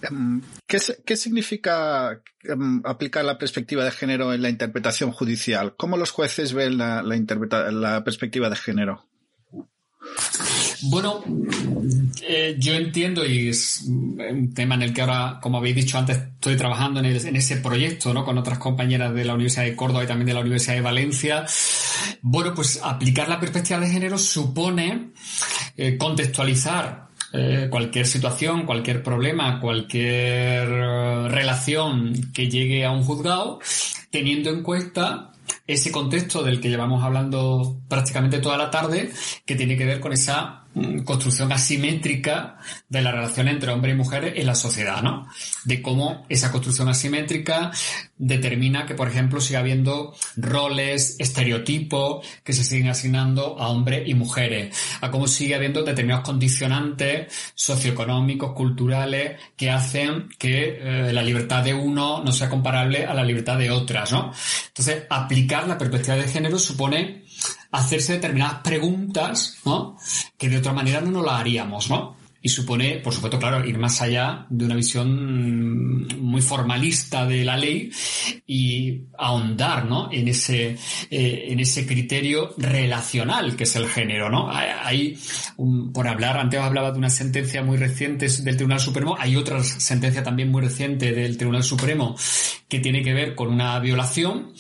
Em, ¿Qué, ¿Qué, significa em, aplicar la perspectiva de género en la interpretación judicial? ¿Cómo los jueces ven la perspectiva de género? Bueno, eh, yo entiendo y es un tema en el que ahora, como habéis dicho antes, estoy trabajando en, ese proyecto, ¿no? Con otras compañeras de la Universidad de Córdoba y también de la Universidad de Valencia. Bueno, pues aplicar la perspectiva de género supone eh, contextualizar eh, cualquier situación, cualquier problema, cualquier relación que llegue a un juzgado, teniendo en cuenta ese contexto del que llevamos hablando prácticamente toda la tarde, que tiene que ver con esa construcción asimétrica de la relación entre hombres y mujeres en la sociedad, ¿no? De cómo esa construcción asimétrica determina que, por ejemplo, siga habiendo roles, estereotipos que se siguen asignando a hombres y mujeres, a cómo sigue habiendo determinados condicionantes socioeconómicos, culturales, que hacen que eh, la libertad de uno no sea comparable a la libertad de otras, ¿no? Entonces, aplicar la perspectiva de género supone hacerse determinadas preguntas, ¿no? Que de otra manera no nos las haríamos, ¿no? Y supone, por supuesto, claro, ir más allá de una visión muy formalista de la ley y ahondar, ¿no? En ese, eh, en ese criterio relacional que es el género, ¿no? Hay, por hablar, antes hablaba de una sentencia muy reciente del Tribunal Supremo, hay otra sentencia también muy reciente del Tribunal Supremo que tiene que ver con una violación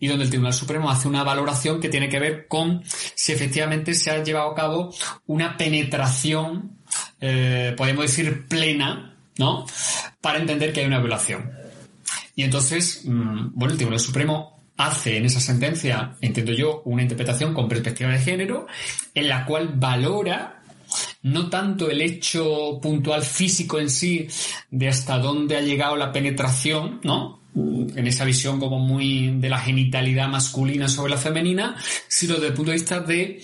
y donde el Tribunal Supremo hace una valoración que tiene que ver con si efectivamente se ha llevado a cabo una penetración eh, podemos decir, plena, ¿no? Para entender que hay una violación. Y entonces, mm, bueno, el Tribunal Supremo hace en esa sentencia, entiendo yo, una interpretación con perspectiva de género, en la cual valora no tanto el hecho puntual físico en sí de hasta dónde ha llegado la penetración, ¿no? En esa visión como muy de la genitalidad masculina sobre la femenina, sino desde el punto de vista de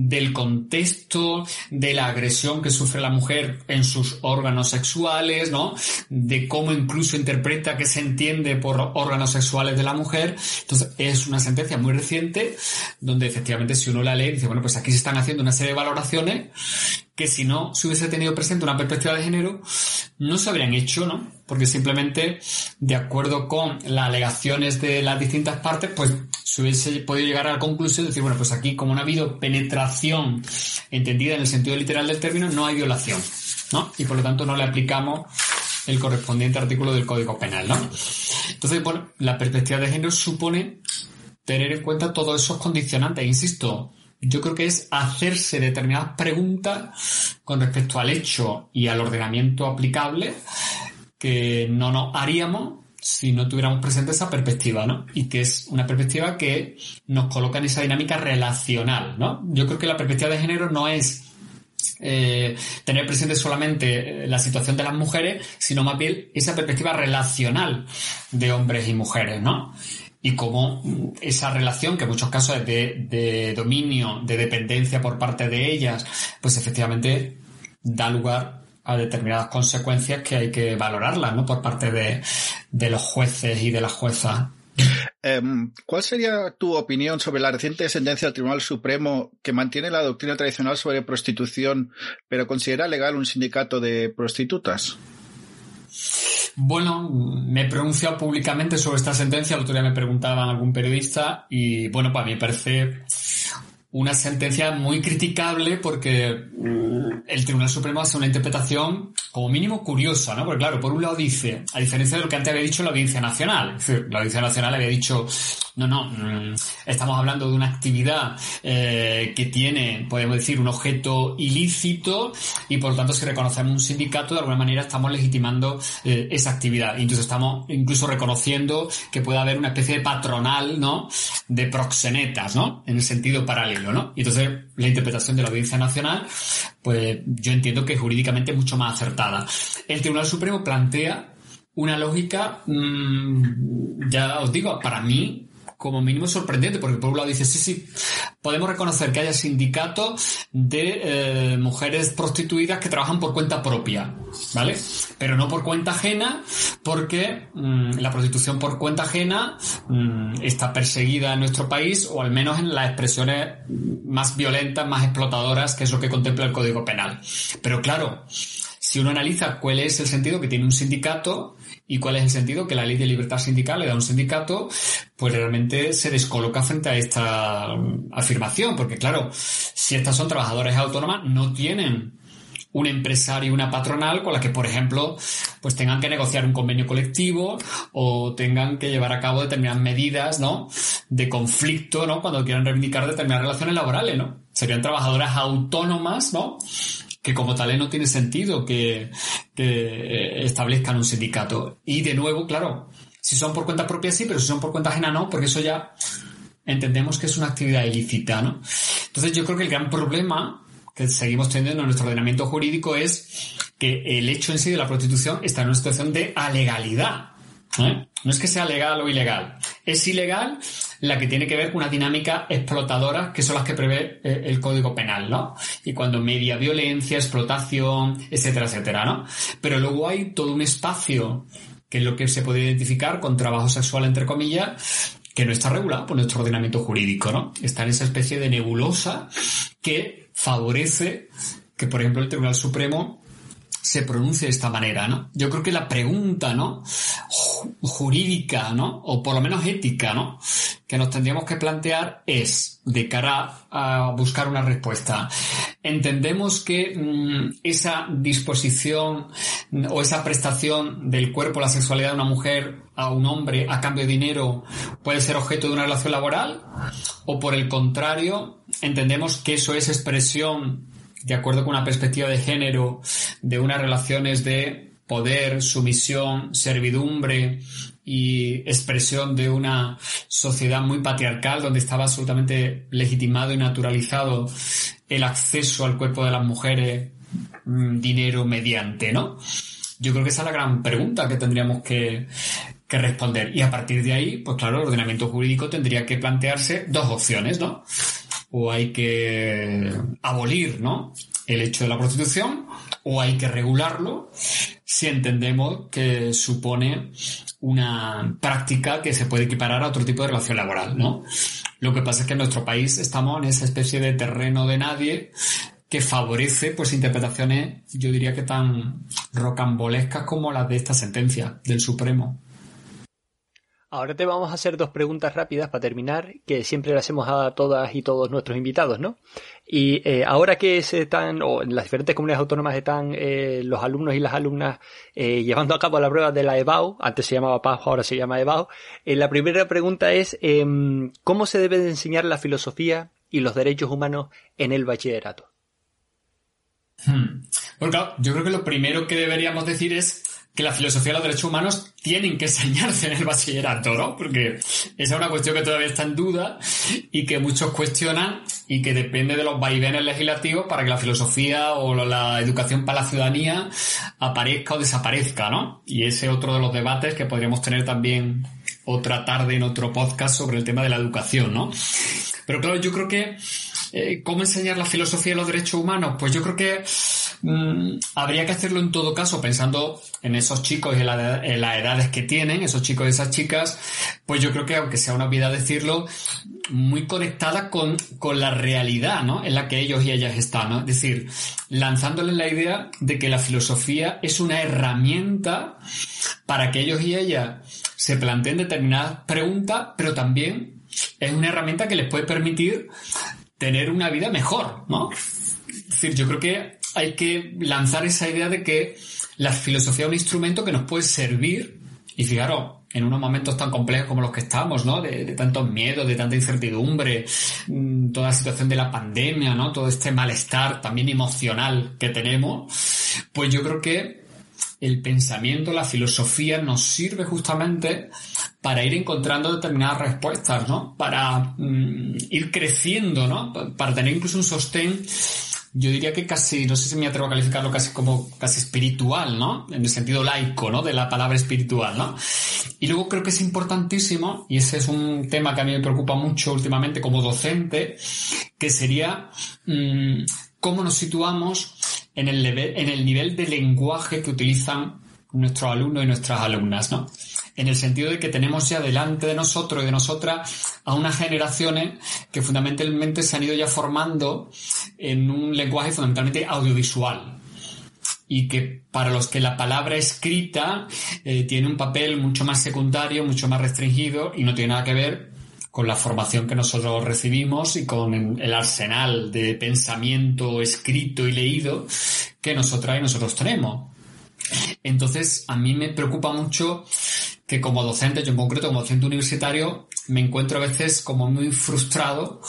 del contexto de la agresión que sufre la mujer en sus órganos sexuales, ¿no? De cómo incluso interpreta que se entiende por órganos sexuales de la mujer. Entonces, es una sentencia muy reciente donde efectivamente si uno la lee dice, bueno, pues aquí se están haciendo una serie de valoraciones que si no se hubiese tenido presente una perspectiva de género, no se habrían hecho, ¿no? Porque simplemente, de acuerdo con las alegaciones de las distintas partes, pues se hubiese podido llegar a la conclusión de decir, bueno, pues aquí como no ha habido penetración entendida en el sentido literal del término, no hay violación, ¿no? Y por lo tanto no le aplicamos el correspondiente artículo del Código Penal, ¿no? Entonces, bueno, la perspectiva de género supone tener en cuenta todos esos condicionantes. Insisto, yo creo que es hacerse determinadas preguntas con respecto al hecho y al ordenamiento aplicable que no nos haríamos si no tuviéramos presente esa perspectiva, ¿no? Y que es una perspectiva que nos coloca en esa dinámica relacional, ¿no? Yo creo que la perspectiva de género no es eh, tener presente solamente la situación de las mujeres, sino más bien esa perspectiva relacional de hombres y mujeres, ¿no? Y cómo esa relación, que en muchos casos es de, de dominio, de dependencia por parte de ellas, pues efectivamente da lugar a determinadas consecuencias que hay que valorarlas, ¿no? Por parte de, de los jueces y de las juezas. Em, ¿Cuál sería tu opinión sobre la reciente sentencia del Tribunal Supremo que mantiene la doctrina tradicional sobre prostitución, pero considera legal un sindicato de prostitutas? Bueno, me he pronunciado públicamente sobre esta sentencia, el otro día me preguntaban algún periodista y bueno, para mí me parece una sentencia muy criticable porque mm, el Tribunal Supremo hace una interpretación como mínimo curiosa, ¿no? Porque claro, por un lado dice, a diferencia de lo que antes había dicho la Audiencia Nacional, la Audiencia Nacional había dicho, no, no, mm, estamos hablando de una actividad eh, que tiene, podemos decir, un objeto ilícito y por lo tanto si reconocemos un sindicato, de alguna manera estamos legitimando eh, esa actividad. Incluso estamos incluso reconociendo que puede haber una especie de patronal, ¿no? De proxenetas, ¿no? En el sentido paralelo. Y entonces la interpretación de la Audiencia Nacional, pues yo entiendo que es jurídicamente mucho más acertada. El Tribunal Supremo plantea una lógica, mm, ya os digo, para mí como mínimo sorprendente, porque por un lado dice, sí, sí, podemos reconocer que haya sindicatos de eh, mujeres prostituidas que trabajan por cuenta propia, ¿vale? Pero no por cuenta ajena, porque mm, la prostitución por cuenta ajena mm, está perseguida en nuestro país, o al menos en las expresiones más violentas, más explotadoras, que es lo que contempla el Código Penal. Pero claro, si uno analiza cuál es el sentido que tiene un sindicato, y cuál es el sentido que la ley de libertad sindical le da a un sindicato, pues realmente se descoloca frente a esta afirmación, porque claro, si estas son trabajadoras autónomas, no tienen un empresario y una patronal con la que, por ejemplo, pues tengan que negociar un convenio colectivo o tengan que llevar a cabo determinadas medidas, ¿no? De conflicto, ¿no? Cuando quieran reivindicar determinadas relaciones laborales, ¿no? Serían trabajadoras autónomas, ¿no? Que como tal no tiene sentido que, que, establezcan un sindicato. Y de nuevo, claro, si son por cuenta propia sí, pero si son por cuenta ajena no, porque eso ya entendemos que es una actividad ilícita, ¿no? Entonces yo creo que el gran problema que seguimos teniendo en nuestro ordenamiento jurídico es que el hecho en sí de la prostitución está en una situación de alegalidad. ¿eh? No es que sea legal o ilegal. Es ilegal la que tiene que ver con una dinámica explotadora que son las que prevé eh, el Código Penal, ¿no? Y cuando media violencia, explotación, etcétera, etcétera, ¿no? Pero luego hay todo un espacio que es lo que se puede identificar con trabajo sexual, entre comillas, que no está regulado por nuestro ordenamiento jurídico, ¿no? Está en esa especie de nebulosa que favorece que, por ejemplo, el Tribunal Supremo se pronuncie de esta manera, ¿no? Yo creo que la pregunta, ¿no? Jurídica, ¿no? O por lo menos ética, ¿no? Que nos tendríamos que plantear es, de cara a buscar una respuesta, ¿entendemos que mm, esa disposición o esa prestación del cuerpo, la sexualidad de una mujer a un hombre a cambio de dinero puede ser objeto de una relación laboral? ¿O por el contrario, entendemos que eso es expresión de acuerdo con una perspectiva de género, de unas relaciones de poder, sumisión, servidumbre y expresión de una sociedad muy patriarcal donde estaba absolutamente legitimado y naturalizado el acceso al cuerpo de las mujeres, mm, dinero mediante, ¿no? Yo creo que esa es la gran pregunta que tendríamos que, que responder. Y a partir de ahí, pues claro, el ordenamiento jurídico tendría que plantearse dos opciones, ¿no? O hay que abolir ¿no? el hecho de la prostitución o hay que regularlo si entendemos que supone una práctica que se puede equiparar a otro tipo de relación laboral, ¿no? Lo que pasa es que en nuestro país estamos en esa especie de terreno de nadie que favorece pues interpretaciones, yo diría que tan rocambolescas como las de esta sentencia del Supremo. Ahora te vamos a hacer dos preguntas rápidas para terminar, que siempre le hacemos a todas y todos nuestros invitados, ¿no? Y eh, ahora que se están, o en las diferentes comunidades autónomas están eh, los alumnos y las alumnas eh, llevando a cabo la prueba de la EBAU, antes se llamaba PAU, ahora se llama EBAU, la primera pregunta es, em, ¿cómo se debe de enseñar la filosofía y los derechos humanos en el bachillerato? Hmm. Bueno, claro, yo creo que lo primero que deberíamos decir es que la filosofía y los derechos humanos tienen que enseñarse en el bachillerato, ¿no? Porque esa es una cuestión que todavía está en duda y que muchos cuestionan y que depende de los vaivenes legislativos para que la filosofía o la educación para la ciudadanía aparezca o desaparezca, ¿no? Y ese es otro de los debates que podríamos tener también otra tarde en otro podcast sobre el tema de la educación, ¿no? Pero claro, yo creo que eh, ¿cómo enseñar la filosofía y los derechos humanos? Pues yo creo que Mm, habría que hacerlo en todo caso pensando en esos chicos y en, las edades que tienen, esos chicos y esas chicas, pues yo creo que aunque sea una obviedad decirlo, muy conectada con, con la realidad, ¿no? En la que ellos y ellas están, ¿no? Es decir, lanzándoles la idea de que la filosofía es una herramienta para que ellos y ellas se planteen determinadas preguntas, pero también es una herramienta que les puede permitir tener una vida mejor, ¿no? Es decir, yo creo que hay que lanzar esa idea de que la filosofía es un instrumento que nos puede servir, y fijaros, en unos momentos tan complejos como los que estamos, ¿no? De, tantos miedos, de tanta incertidumbre, mm, toda la situación de la pandemia, ¿no? Todo este malestar también emocional que tenemos, pues yo creo que el pensamiento, la filosofía nos sirve justamente para ir encontrando determinadas respuestas, ¿no? Para mm, ir creciendo, ¿no? Para tener incluso un sostén yo diría que casi, no sé si me atrevo a calificarlo casi como casi espiritual, ¿no? En el sentido laico, ¿no? De la palabra espiritual, ¿no? Y luego creo que es importantísimo, y ese es un tema que a mí me preocupa mucho últimamente como docente, que sería mm, cómo nos situamos en el, en el nivel de lenguaje que utilizan nuestros alumnos y nuestras alumnas, ¿no? En el sentido de que tenemos ya delante de nosotros y de nosotras a unas generaciones que fundamentalmente se han ido ya formando en un lenguaje fundamentalmente audiovisual y que para los que la palabra escrita eh, tiene un papel mucho más secundario, mucho más restringido y no tiene nada que ver con la formación que nosotros recibimos y con el arsenal de pensamiento escrito y leído que nosotras y nosotros tenemos. Entonces, a mí me preocupa mucho que como docente, yo en concreto como docente universitario, me encuentro a veces como muy frustrado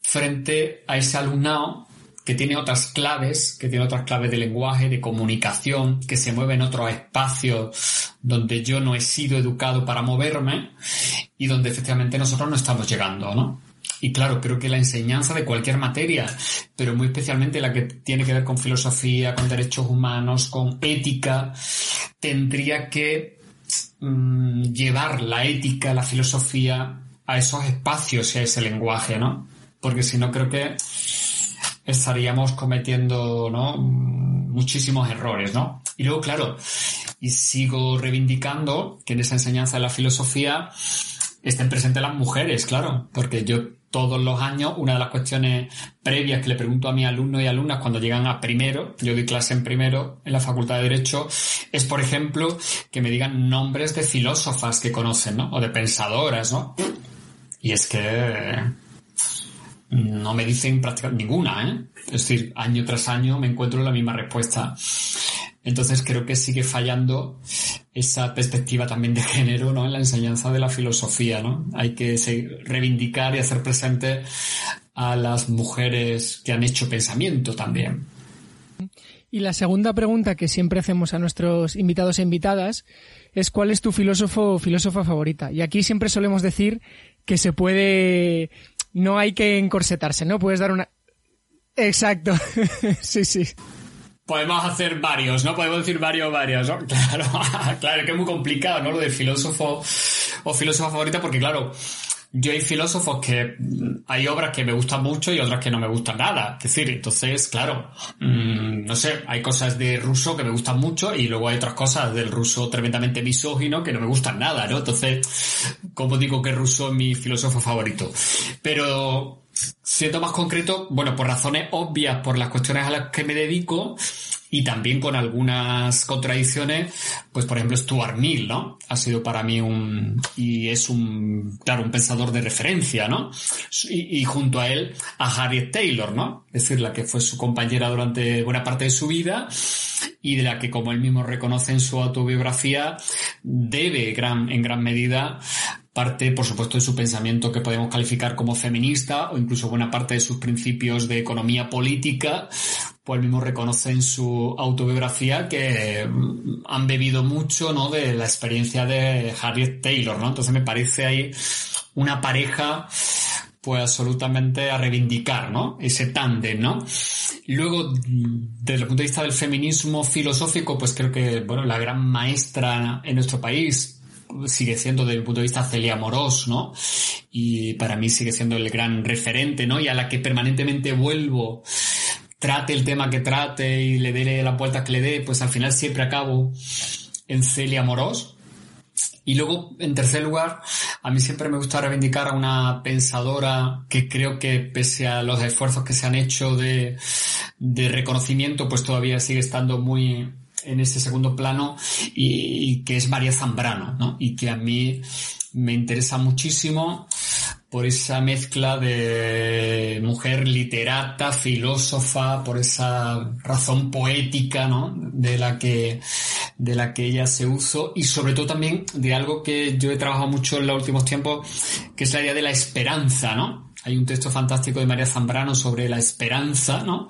frente a ese alumnado que tiene otras claves, que tiene otras claves de lenguaje, de comunicación, que se mueve en otros espacios donde yo no he sido educado para moverme y donde efectivamente nosotros no estamos llegando, ¿no? Y claro, creo que la enseñanza de cualquier materia, pero muy especialmente la que tiene que ver con filosofía, con derechos humanos, con ética, tendría que mm, llevar la ética, la filosofía a esos espacios y a ese lenguaje, ¿no? Porque si no creo que estaríamos cometiendo, ¿no? Muchísimos errores, ¿no? Y luego, claro, y sigo reivindicando que en esa enseñanza de la filosofía estén presentes las mujeres, claro, porque yo todos los años, una de las cuestiones previas que le pregunto a mis alumnos y alumnas cuando llegan a primero, yo doy clase en primero en la Facultad de Derecho, es, por ejemplo, que me digan nombres de filósofas que conocen, ¿no? O de pensadoras, ¿no? Y es que no me dicen prácticamente ninguna, ¿eh? Es decir, año tras año me encuentro la misma respuesta. Entonces creo que sigue fallando esa perspectiva también de género ¿no? en la enseñanza de la filosofía. ¿no? Hay que reivindicar y hacer presente a las mujeres que han hecho pensamiento también. Y la segunda pregunta que siempre hacemos a nuestros invitados e invitadas es ¿cuál es tu filósofo o filósofa favorita? Y aquí siempre solemos decir que se puede, no hay que encorsetarse, ¿no? Puedes dar una... Exacto, sí, sí. Podemos hacer varios, ¿no? Podemos decir varios, varios, ¿no? Claro, claro, que es muy complicado, ¿no? Lo del filósofo o filósofa favorita, porque claro, yo hay filósofos que mm, hay obras que me gustan mucho y otras que no me gustan nada. Es decir, entonces, claro, mm, no sé, hay cosas de ruso que me gustan mucho y luego hay otras cosas del ruso tremendamente misógino que no me gustan nada, ¿no? Entonces, ¿cómo digo que ruso es mi filósofo favorito? Pero Siento más concreto, bueno, por razones obvias, por las cuestiones a las que me dedico, y también con algunas contradicciones, pues por ejemplo Stuart Mill, ¿no? Ha sido para mí un, y es un, claro, un pensador de referencia, ¿no? Y, y junto a él a Harriet Taylor, ¿no? Es decir, la que fue su compañera durante buena parte de su vida y de la que, como él mismo reconoce en su autobiografía, debe gran, en gran medida parte, por supuesto, de su pensamiento que podemos calificar como feminista o incluso buena parte de sus principios de economía política, pues mismo reconoce en su autobiografía que mm, han bebido mucho, ¿no? De la experiencia de Harriet Taylor, ¿no? Entonces me parece ahí una pareja pues absolutamente a reivindicar, ¿no? Ese tándem, ¿no? Luego, desde el punto de vista del feminismo filosófico, pues creo que, bueno, la gran maestra en nuestro país sigue siendo desde mi punto de vista Celia Morós, ¿no? Y para mí sigue siendo el gran referente, ¿no? Y a la que permanentemente vuelvo, trate el tema que trate y le dé la vuelta que le dé, pues al final siempre acabo en Celia Morós. Y luego, en tercer lugar, a mí siempre me gusta reivindicar a una pensadora que creo que pese a los esfuerzos que se han hecho de, de reconocimiento, pues todavía sigue estando muy en ese segundo plano y, que es María Zambrano, ¿no? Y que a mí me interesa muchísimo por esa mezcla de mujer literata, filósofa, por esa razón poética, ¿no? De la que, de la que ella se usó y sobre todo también de algo que yo he trabajado mucho en los últimos tiempos, que es la idea de la esperanza, ¿no? Hay un texto fantástico de María Zambrano sobre la esperanza, ¿no?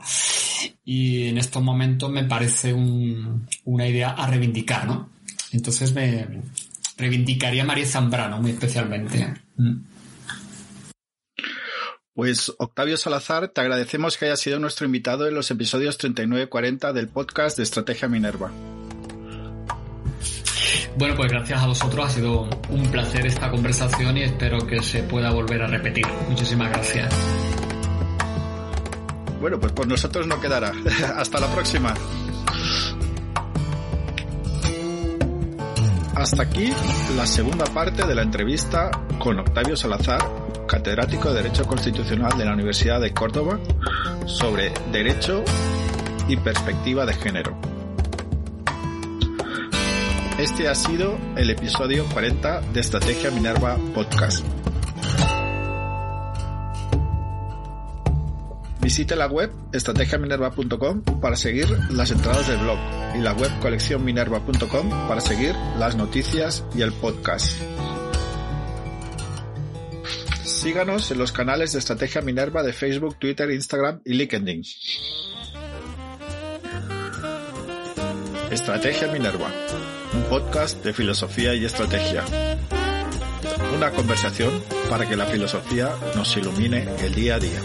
Y en estos momentos me parece una idea a reivindicar, ¿no? Entonces me reivindicaría a María Zambrano muy especialmente. Mm. Pues Octavio Salazar, te agradecemos que hayas sido nuestro invitado en los episodios 39 y 40 del podcast de Estrategia Minerva. Bueno, pues gracias a vosotros, ha sido un placer esta conversación y espero que se pueda volver a repetir. Muchísimas gracias. Bueno, pues por nosotros no quedará. Hasta la próxima. Hasta aquí la segunda parte de la entrevista con Octavio Salazar, catedrático de Derecho Constitucional de la Universidad de Córdoba, sobre Derecho y Perspectiva de Género. Este ha sido el episodio 40 de Estrategia Minerva Podcast. Visite la web estrategiaminerva.com para seguir las entradas del blog y la web coleccionminerva.com para seguir las noticias y el podcast. Síganos en los canales de Estrategia Minerva de Facebook, Twitter, Instagram y LinkedIn. Estrategia Minerva un podcast de filosofía y estrategia. Una conversación para que la filosofía nos ilumine el día a día.